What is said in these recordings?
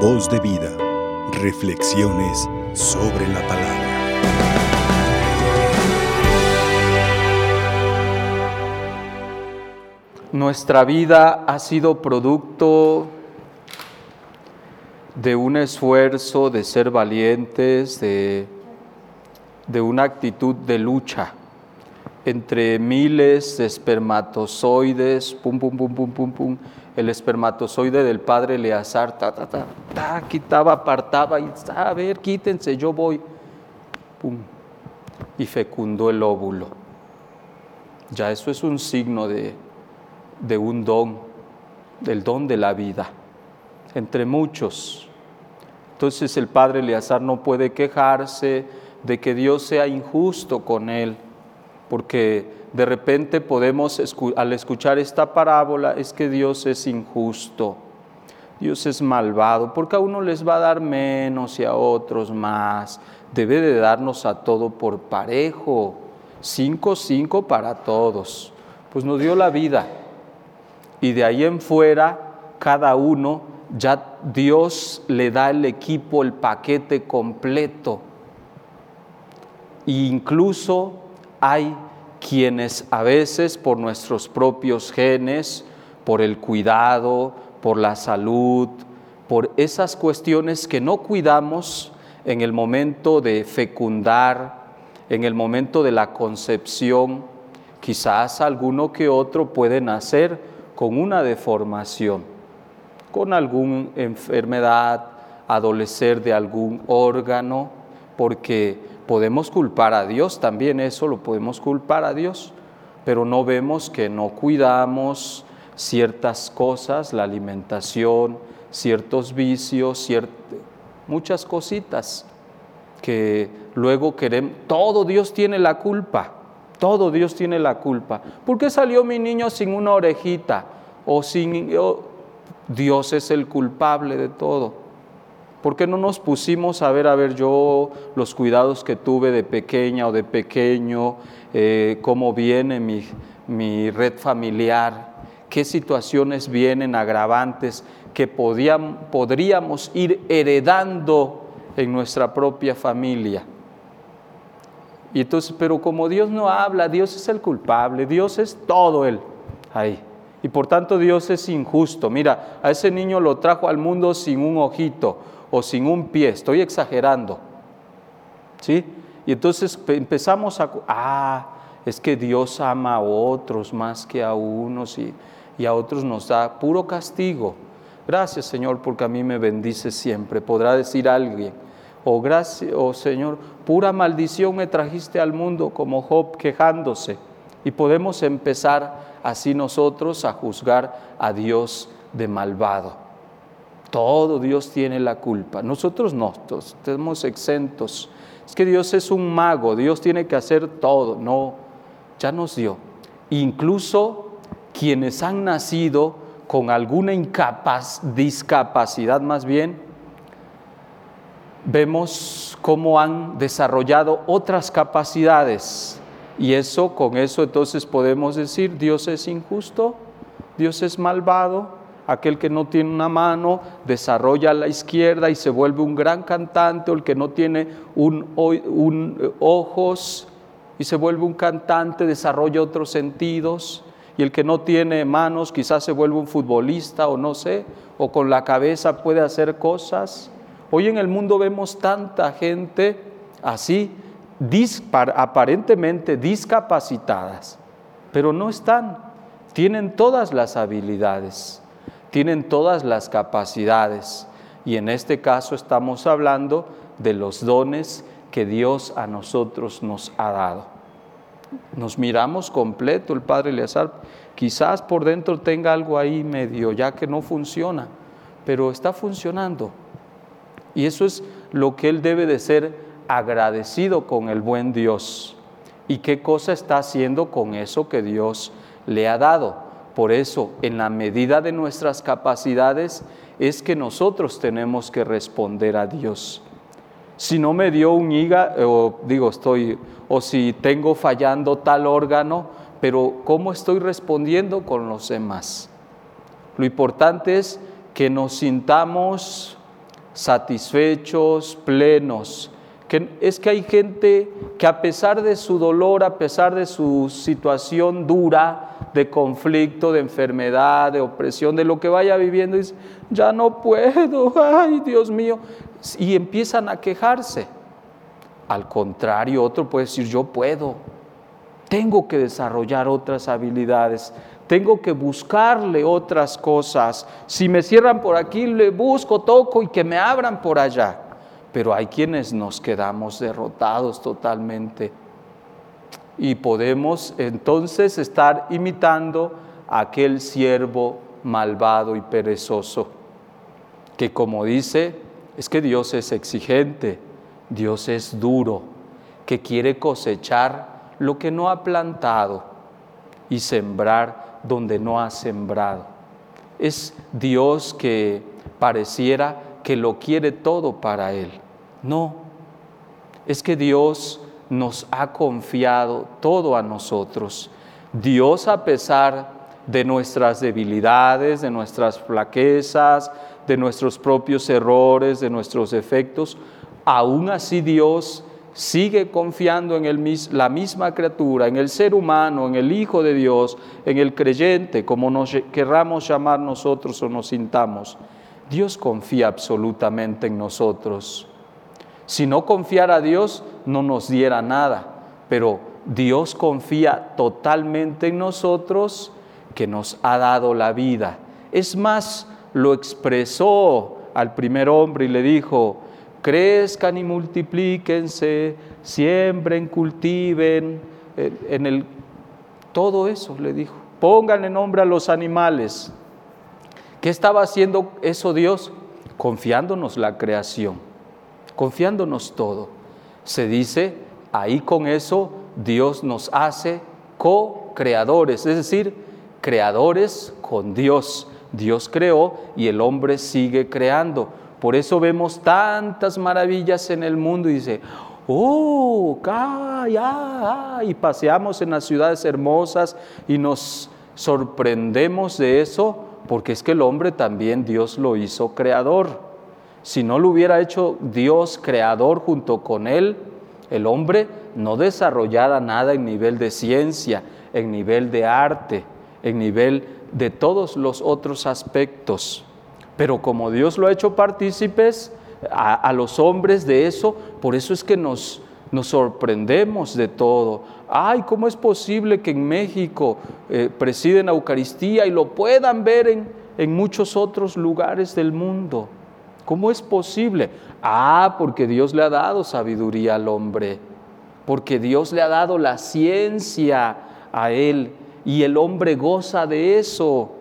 Voz de vida. Reflexiones sobre la palabra. Nuestra vida ha sido producto de un esfuerzo de ser valientes, de, de una actitud de lucha entre miles de espermatozoides, pum, pum, pum, pum, pum, pum, el espermatozoide del padre Eleazar, ta, ta, ta, ta, quitaba, apartaba y, a ver, quítense, yo voy, pum, y fecundó el óvulo. Ya eso es un signo de, de un don, del don de la vida, entre muchos. Entonces el padre Eleazar no puede quejarse de que Dios sea injusto con él porque de repente podemos, al escuchar esta parábola, es que Dios es injusto, Dios es malvado, porque a uno les va a dar menos y a otros más. Debe de darnos a todo por parejo, cinco, cinco para todos. Pues nos dio la vida y de ahí en fuera cada uno ya Dios le da el equipo, el paquete completo. E incluso hay quienes a veces por nuestros propios genes, por el cuidado, por la salud, por esas cuestiones que no cuidamos en el momento de fecundar, en el momento de la concepción, quizás alguno que otro puede nacer con una deformación, con alguna enfermedad, adolecer de algún órgano, porque podemos culpar a Dios, también eso lo podemos culpar a Dios, pero no vemos que no cuidamos ciertas cosas, la alimentación, ciertos vicios, muchas cositas que luego queremos, todo Dios tiene la culpa, todo Dios tiene la culpa. ¿Por qué salió mi niño sin una orejita? O sin... Dios es el culpable de todo. ¿Por qué no nos pusimos a ver, a ver, yo los cuidados que tuve de pequeña o de pequeño, eh, cómo viene mi, mi red familiar, qué situaciones vienen agravantes que podríamos ir heredando en nuestra propia familia? Y entonces, pero como Dios no habla, Dios es el culpable, Dios es todo Él ahí. Y por tanto Dios es injusto. Mira, a ese niño lo trajo al mundo sin un ojito o sin un pie, estoy exagerando. ¿Sí? Y entonces empezamos a, ah, es que Dios ama a otros más que a unos y, a otros nos da puro castigo. Gracias Señor porque a mí me bendice siempre, podrá decir alguien. O gracias, oh Señor, pura maldición me trajiste al mundo como Job quejándose. Y podemos empezar así nosotros a juzgar a Dios de malvado. Todo Dios tiene la culpa. Nosotros no, estamos exentos. Es que Dios es un mago, Dios tiene que hacer todo. No, ya nos dio. Incluso quienes han nacido con alguna discapacidad más bien, vemos cómo han desarrollado otras capacidades. Y eso, con eso entonces podemos decir, Dios es injusto, Dios es malvado, aquel que no tiene una mano desarrolla la izquierda y se vuelve un gran cantante, o el que no tiene un, eh, ojos y se vuelve un cantante, desarrolla otros sentidos, y el que no tiene manos quizás se vuelve un futbolista o no sé, o con la cabeza puede hacer cosas. Hoy en el mundo vemos tanta gente así, aparentemente discapacitadas, pero no están, tienen todas las habilidades tienen todas las capacidades y en este caso estamos hablando de los dones que Dios a nosotros nos ha dado. Nos miramos completo, el Padre Eleazar, quizás por dentro tenga algo ahí medio ya que no funciona, pero está funcionando. Y eso es lo que él debe de ser agradecido con el buen Dios. ¿Y qué cosa está haciendo con eso que Dios le ha dado? Por eso, en la medida de nuestras capacidades, es que nosotros tenemos que responder a Dios. Si no me dio un hígado, o digo, estoy, o si tengo fallando tal órgano, pero ¿cómo estoy respondiendo con los demás? Lo importante es que nos sintamos satisfechos, plenos. Que es que hay gente que a pesar de su dolor, a pesar de su situación dura, de conflicto, de enfermedad, de opresión, de lo que vaya viviendo, dice, ya no puedo, ay Dios mío, y empiezan a quejarse. Al contrario, otro puede decir, yo puedo, tengo que desarrollar otras habilidades, tengo que buscarle otras cosas. Si me cierran por aquí, le busco, toco y que me abran por allá. Pero hay quienes nos quedamos derrotados totalmente. Y podemos entonces estar imitando a aquel siervo malvado y perezoso, que como dice, es que Dios es exigente, Dios es duro, que quiere cosechar lo que no ha plantado y sembrar donde no ha sembrado. Es Dios que pareciera que lo quiere todo para Él. No, es que Dios nos ha confiado todo a nosotros. Dios a pesar de nuestras debilidades, de nuestras flaquezas, de nuestros propios errores, de nuestros defectos, aún así Dios sigue confiando en el, la misma criatura, en el ser humano, en el Hijo de Dios, en el creyente, como nos querramos llamar nosotros o nos sintamos, Dios confía absolutamente en nosotros. Si no confiara a Dios, no nos diera nada, pero Dios confía totalmente en nosotros que nos ha dado la vida. Es más, lo expresó al primer hombre y le dijo, crezcan y multiplíquense, siembren, cultiven, en el todo eso le dijo. Pónganle nombre a los animales. ¿Qué estaba haciendo eso Dios? Confiándonos la creación, confiándonos todo. Se dice, ahí con eso Dios nos hace co-creadores, es decir, creadores con Dios. Dios creó y el hombre sigue creando. Por eso vemos tantas maravillas en el mundo y dice, oh, ya, y paseamos en las ciudades hermosas y nos sorprendemos de eso, porque es que el hombre también Dios lo hizo creador. Si no lo hubiera hecho Dios creador junto con él, el hombre no desarrollara nada en nivel de ciencia, en nivel de arte, en nivel de todos los otros aspectos. Pero como Dios lo ha hecho partícipes a, los hombres de eso, por eso es que nos, nos sorprendemos de todo. Ay, ¿cómo es posible que en México eh, presiden la Eucaristía y lo puedan ver en, en muchos otros lugares del mundo? ¿Cómo es posible? Ah, porque Dios le ha dado sabiduría al hombre, porque Dios le ha dado la ciencia a él y el hombre goza de eso.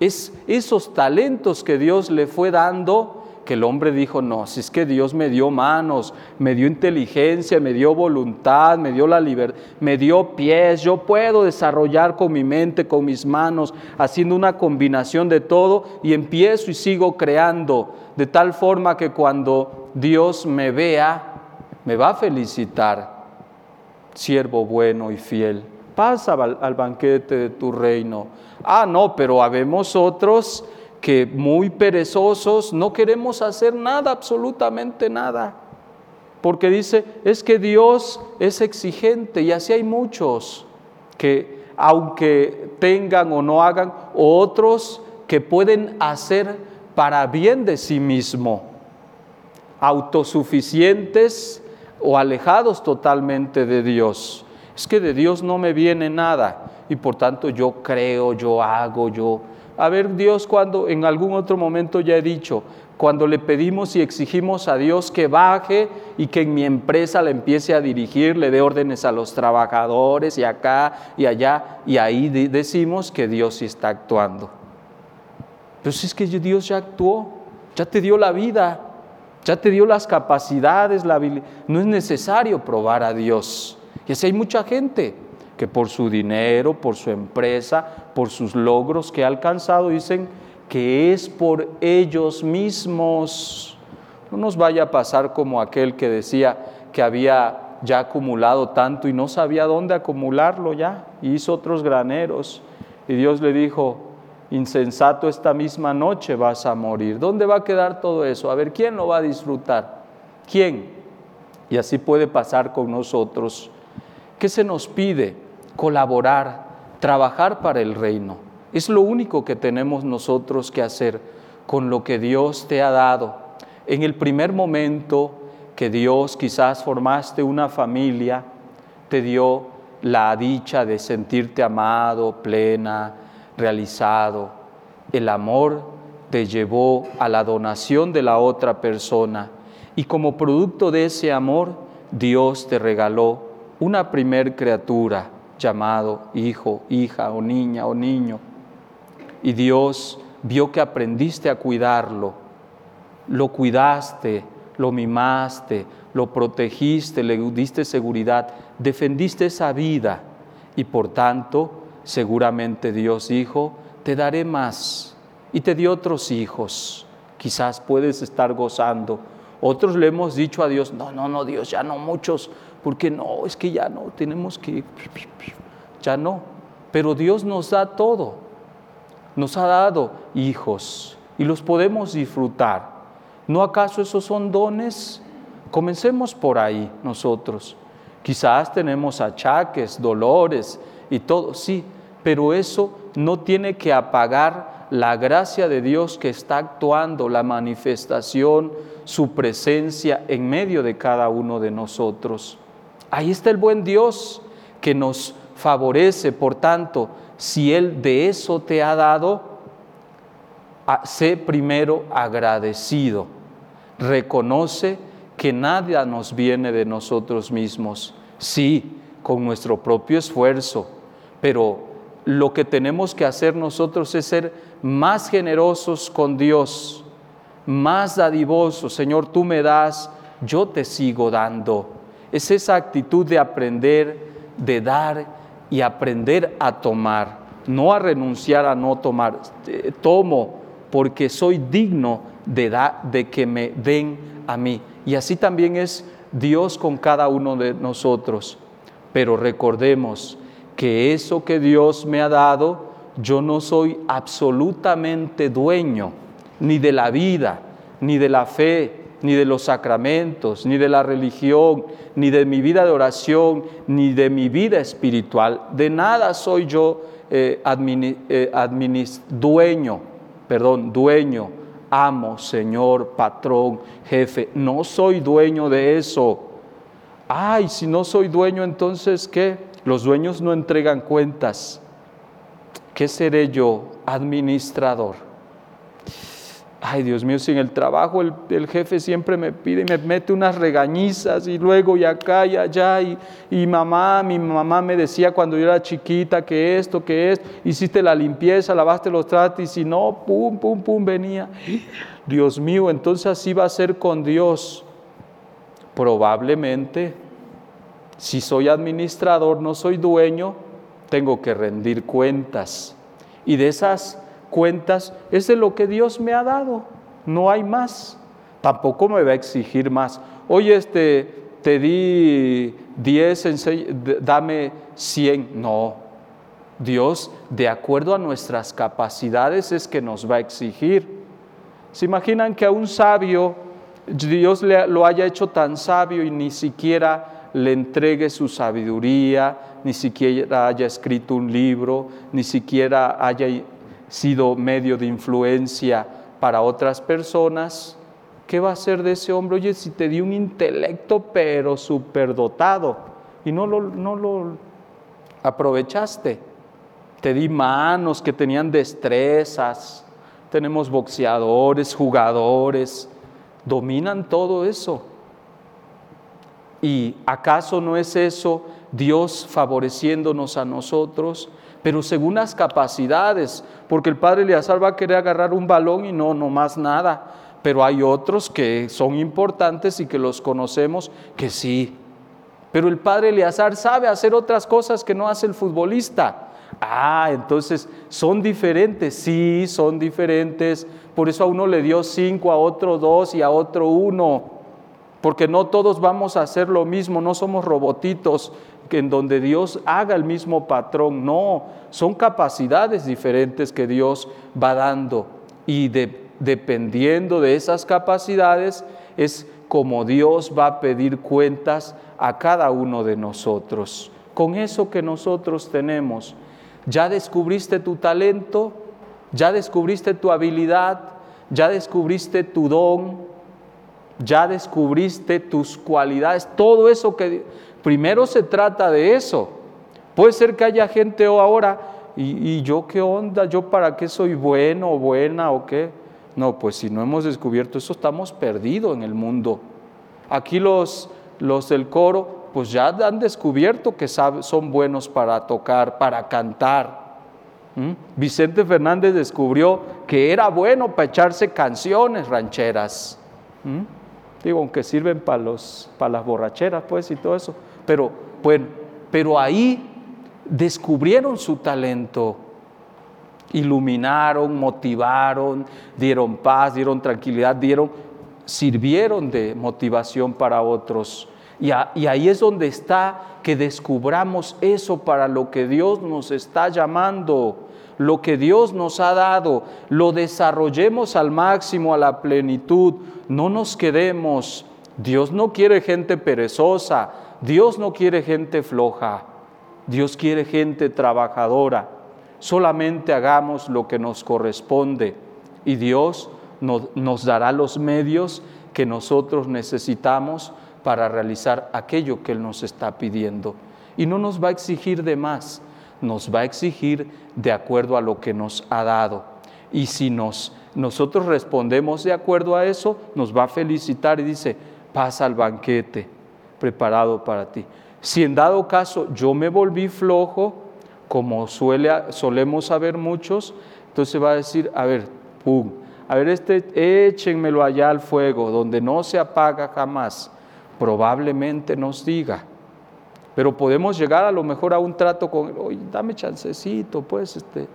Es esos talentos que Dios le fue dando que el hombre dijo, no, si es que Dios me dio manos, me dio inteligencia, me dio voluntad, me dio la libertad, me dio pies, yo puedo desarrollar con mi mente, con mis manos, haciendo una combinación de todo y empiezo y sigo creando, de tal forma que cuando Dios me vea, me va a felicitar, siervo bueno y fiel pasa al, banquete de tu reino. Ah, no, pero habemos otros que muy perezosos no queremos hacer nada, absolutamente nada. Porque dice, es que Dios es exigente y así hay muchos que aunque tengan o no hagan, otros que pueden hacer para bien de sí mismo, autosuficientes o alejados totalmente de Dios es que de Dios no me viene nada y por tanto yo creo, yo hago, yo... A ver, Dios cuando en algún otro momento ya he dicho, cuando le pedimos y exigimos a Dios que baje y que en mi empresa le empiece a dirigir, le dé órdenes a los trabajadores y acá y allá, y ahí decimos que Dios sí está actuando. Pero si es que Dios ya actuó, ya te dio la vida, ya te dio las capacidades, la habilidad. No es necesario probar a Dios. Y así hay mucha gente que por su dinero, por su empresa, por sus logros que ha alcanzado, dicen que es por ellos mismos. No nos vaya a pasar como aquel que decía que había ya acumulado tanto y no sabía dónde acumularlo ya, y hizo otros graneros. Y Dios le dijo, insensato, esta misma noche vas a morir. ¿Dónde va a quedar todo eso? A ver, ¿quién lo va a disfrutar? ¿Quién? Y así puede pasar con nosotros. ¿Qué se nos pide? Colaborar, trabajar para el reino. Es lo único que tenemos nosotros que hacer con lo que Dios te ha dado. En el primer momento que Dios quizás formaste una familia, te dio la dicha de sentirte amado, plena, realizado. El amor te llevó a la donación de la otra persona y como producto de ese amor, Dios te regaló una primer criatura llamado hijo, hija o niña o niño. Y Dios vio que aprendiste a cuidarlo, lo cuidaste, lo mimaste, lo protegiste, le diste seguridad, defendiste esa vida y por tanto seguramente Dios dijo, te daré más y te dio otros hijos. Quizás puedes estar gozando otros le hemos dicho a Dios, no, no, no, Dios, ya no muchos, porque no, es que ya no, tenemos que, ya no. Pero Dios nos da todo, nos ha dado hijos y los podemos disfrutar. ¿No acaso esos son dones? Comencemos por ahí nosotros. Quizás tenemos achaques, dolores y todo, sí, pero eso no tiene que apagar la gracia de Dios que está actuando, la manifestación su presencia en medio de cada uno de nosotros. Ahí está el buen Dios que nos favorece, por tanto, si Él de eso te ha dado, sé primero agradecido. Reconoce que nada nos viene de nosotros mismos, sí, con nuestro propio esfuerzo, pero lo que tenemos que hacer nosotros es ser más generosos con Dios más dadivoso, Señor, tú me das, yo te sigo dando. Es esa actitud de aprender, de dar y aprender a tomar, no a renunciar a no tomar. Eh, tomo porque soy digno de, de que me den a mí. Y así también es Dios con cada uno de nosotros. Pero recordemos que eso que Dios me ha dado, yo no soy absolutamente dueño ni de la vida, ni de la fe, ni de los sacramentos, ni de la religión, ni de mi vida de oración, ni de mi vida espiritual. De nada soy yo eh, eh dueño, perdón, dueño, amo, Señor, patrón, jefe. No soy dueño de eso. Ay, si no soy dueño, entonces ¿qué? Los dueños no entregan cuentas. ¿Qué seré yo? Administrador. Ay, Dios mío, si en el trabajo el, jefe siempre me pide y me mete unas regañizas y luego y acá y allá y, y, mamá, mi mamá me decía cuando yo era chiquita que esto, que esto, hiciste la limpieza, lavaste los tratos y si no, pum, pum, pum, venía. Dios mío, entonces así va a ser con Dios. Probablemente, si soy administrador, no soy dueño, tengo que rendir cuentas. Y de esas cuentas es de lo que Dios me ha dado, no hay más. Tampoco me va a exigir más. Oye, este, te di 10, dame 100. No, Dios, de acuerdo a nuestras capacidades, es que nos va a exigir. ¿Se imaginan que a un sabio Dios lo haya hecho tan sabio y ni siquiera le entregue su sabiduría, ni siquiera haya escrito un libro, ni siquiera haya sido medio de influencia para otras personas, ¿qué va a hacer de ese hombre? Oye, si te di un intelecto pero superdotado y no lo, no lo aprovechaste. Te di manos que tenían destrezas, tenemos boxeadores, jugadores, dominan todo eso. ¿Y acaso no es eso Dios favoreciéndonos a nosotros? pero según las capacidades, porque el padre Eleazar va a querer agarrar un balón y no, no más nada, pero hay otros que son importantes y que los conocemos que sí. Pero el padre Eleazar sabe hacer otras cosas que no hace el futbolista. Ah, entonces son diferentes, sí, son diferentes. Por eso a uno le dio cinco, a otro dos y a otro uno. porque no todos vamos a hacer lo mismo, no somos robotitos en donde Dios haga el mismo patrón, no, son capacidades diferentes que Dios va dando y dependiendo de esas capacidades es como Dios va a pedir cuentas a cada uno de nosotros. Con eso que nosotros tenemos, ¿ya descubriste tu talento? ¿Ya descubriste tu habilidad? ¿Ya descubriste tu don? ¿Ya descubriste tus cualidades? Todo eso que primero se trata de eso. Puede ser que haya gente ahora, ¿y, yo qué onda? ¿Yo para qué soy bueno o buena o qué? No, pues si no hemos descubierto eso, estamos perdidos en el mundo. Aquí los, los del coro, pues ya han descubierto que son buenos para tocar, para cantar. ¿Mm? Vicente Fernández descubrió que era bueno para echarse canciones rancheras. ¿Mm? Digo, aunque sirven para, los, para las borracheras, pues, y todo eso. Pero, bueno, pero ahí descubrieron su talento. Iluminaron, motivaron, dieron paz, dieron tranquilidad, dieron, sirvieron de motivación para otros. Y, y, ahí es donde está que descubramos eso para lo que Dios nos está llamando lo que Dios nos ha dado, lo desarrollemos al máximo, a la plenitud, no nos quedemos. Dios no quiere gente perezosa, Dios no quiere gente floja, Dios quiere gente trabajadora. Solamente hagamos lo que nos corresponde y Dios nos, nos dará los medios que nosotros necesitamos para realizar aquello que Él nos está pidiendo. Y no nos va a exigir de más, nos va a exigir de acuerdo a lo que nos ha dado. Y si nos, nosotros respondemos de acuerdo a eso, nos va a felicitar y dice, pasa al banquete preparado para ti. Si en dado caso yo me volví flojo, como suele, solemos saber muchos, entonces va a decir, a ver, pum, a ver, este, échenmelo allá al fuego, donde no se apaga jamás. Probablemente nos diga, pero podemos llegar a lo mejor a un trato con, oye, dame chancecito, pues, este.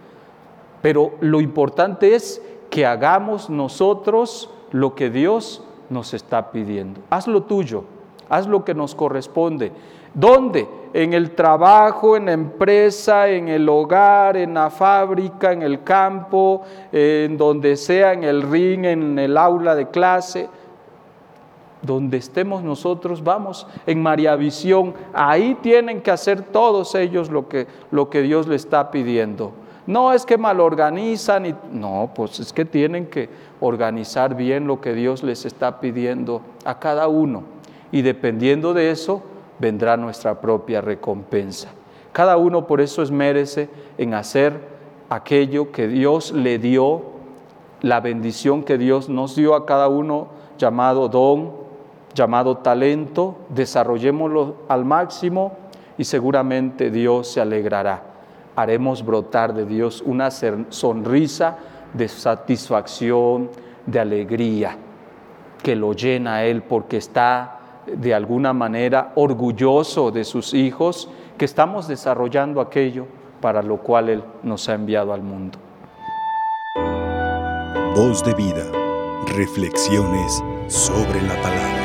Pero lo importante es que hagamos nosotros lo que Dios nos está pidiendo. Haz lo tuyo, haz lo que nos corresponde. ¿Dónde? En el trabajo, en la empresa, en el hogar, en la fábrica, en el campo, en donde sea, en el ring, en el aula de clase donde estemos nosotros, vamos en María Visión, ahí tienen que hacer todos ellos lo que, lo que Dios le está pidiendo. No es que mal organizan, y, no, pues es que tienen que organizar bien lo que Dios les está pidiendo a cada uno. Y dependiendo de eso, vendrá nuestra propia recompensa. Cada uno por eso es merece en hacer aquello que Dios le dio, la bendición que Dios nos dio a cada uno llamado don, llamado talento, desarrollémoslo al máximo y seguramente Dios se alegrará. Haremos brotar de Dios una sonrisa de satisfacción, de alegría, que lo llena a Él porque está de alguna manera orgulloso de sus hijos, que estamos desarrollando aquello para lo cual Él nos ha enviado al mundo. Voz de vida, reflexiones sobre la palabra.